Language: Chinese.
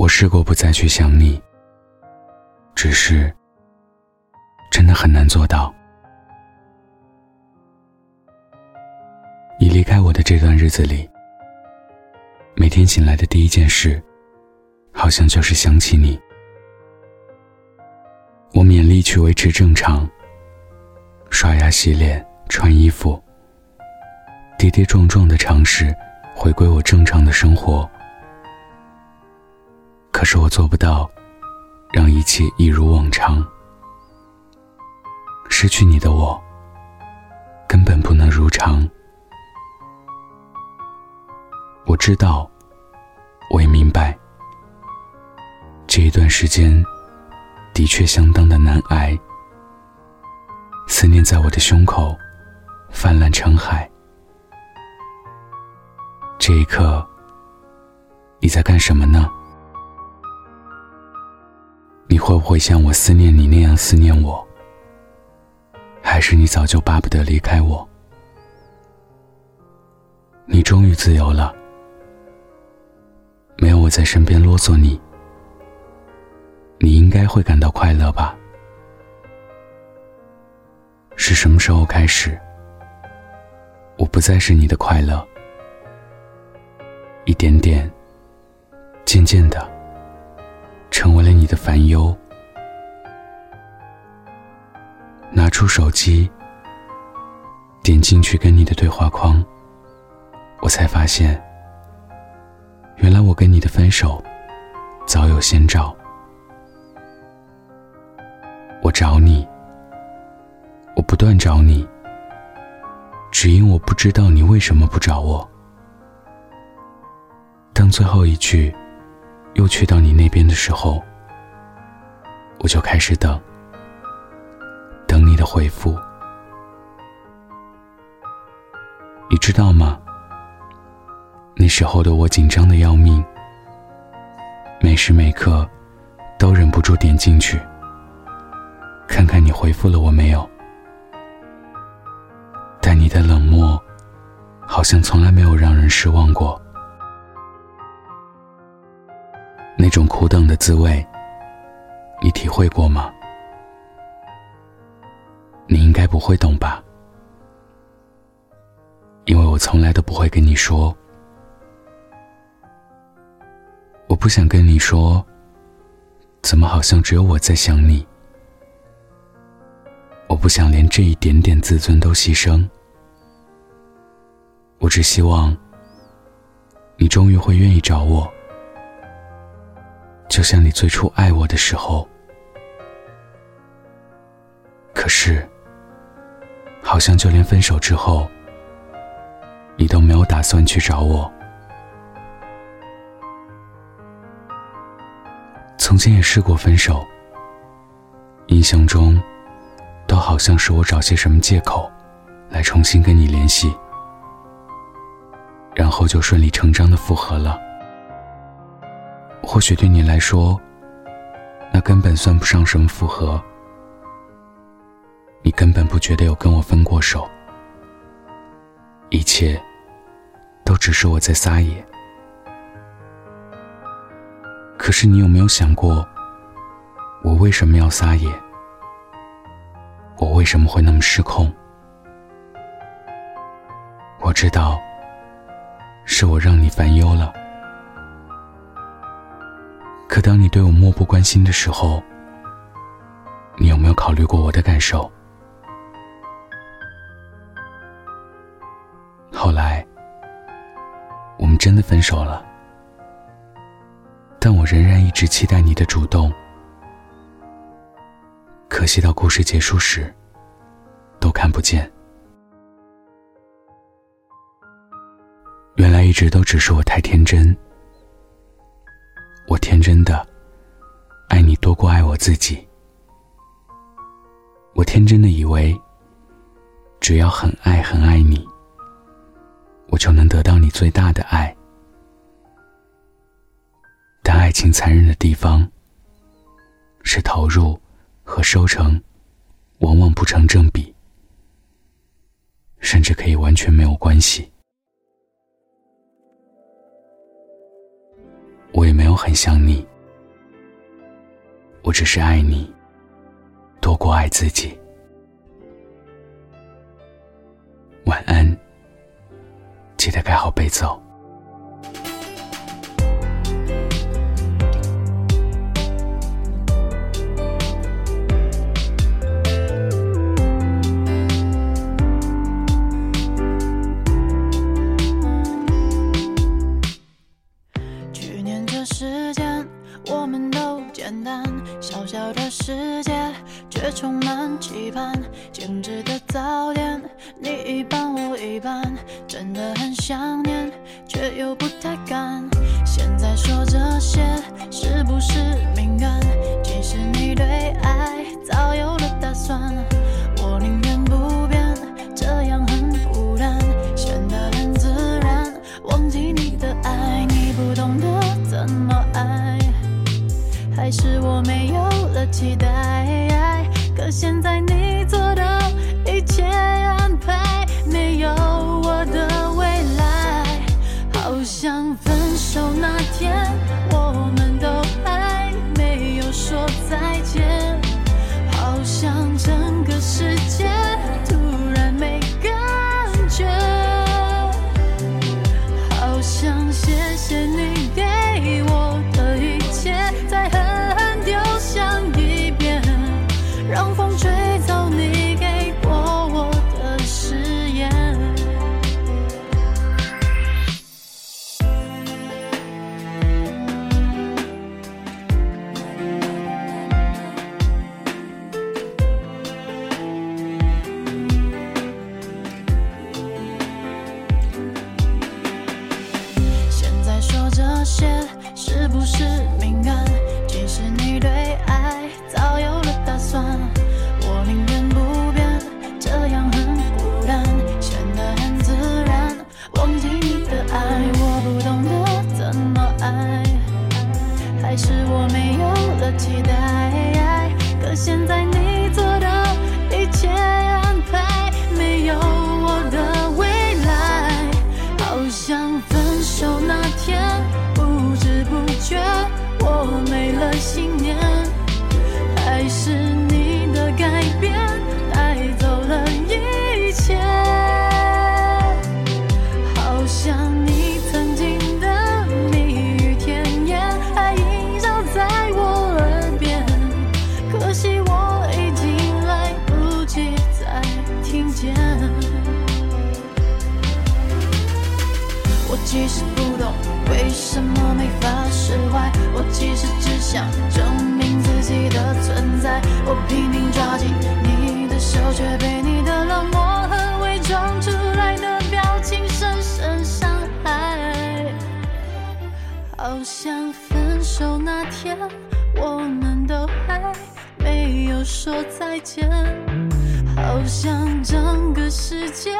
我试过不再去想你，只是真的很难做到。你离开我的这段日子里，每天醒来的第一件事，好像就是想起你。我勉力去维持正常，刷牙、洗脸、穿衣服，跌跌撞撞的尝试回归我正常的生活。可是我做不到，让一切一如往常。失去你的我，根本不能如常。我知道，我也明白，这一段时间的确相当的难挨。思念在我的胸口泛滥成海。这一刻，你在干什么呢？你会不会像我思念你那样思念我？还是你早就巴不得离开我？你终于自由了。没有我在身边啰嗦你，你应该会感到快乐吧？是什么时候开始，我不再是你的快乐，一点点，渐渐的，成为了你的烦忧？拿出手机，点进去跟你的对话框，我才发现。原来我跟你的分手早有先兆。我找你，我不断找你，只因我不知道你为什么不找我。当最后一句又去到你那边的时候，我就开始等，等你的回复。你知道吗？那时候的我紧张的要命，每时每刻都忍不住点进去，看看你回复了我没有。但你的冷漠，好像从来没有让人失望过。那种苦等的滋味，你体会过吗？你应该不会懂吧？因为我从来都不会跟你说。我不想跟你说，怎么好像只有我在想你？我不想连这一点点自尊都牺牲。我只希望，你终于会愿意找我，就像你最初爱我的时候。可是，好像就连分手之后，你都没有打算去找我。从前也试过分手，印象中，都好像是我找些什么借口，来重新跟你联系，然后就顺理成章的复合了。或许对你来说，那根本算不上什么复合，你根本不觉得有跟我分过手，一切，都只是我在撒野。可是你有没有想过，我为什么要撒野？我为什么会那么失控？我知道，是我让你烦忧了。当你对我漠不关心的时候，你有没有考虑过我的感受？后来，我们真的分手了。但我仍然一直期待你的主动，可惜到故事结束时，都看不见。原来一直都只是我太天真，我天真的爱你多过爱我自己，我天真的以为，只要很爱很爱你，我就能得到你最大的爱。但爱情残忍的地方，是投入和收成往往不成正比，甚至可以完全没有关系。我也没有很想你。我只是爱你多过爱自己。晚安记得盖好被子哦。时间，我们都简单，小小的世界却充满期盼，精致的早点，你一半我一半，真的很想念，却又不太敢。现在说这些是不是敏感？现在你是敏感？其实你对爱早有了打。算，我宁愿不变，这样很孤单，显得很自然。忘记你的爱，我不懂得怎么爱，还是我没有了期待。可现在其实不懂为什么没法释怀，我其实只想证明自己的存在。我拼命抓紧你的手，却被你的冷漠和伪装出来的表情深深伤害。好像分手那天，我们都还没有说再见，好像整个世界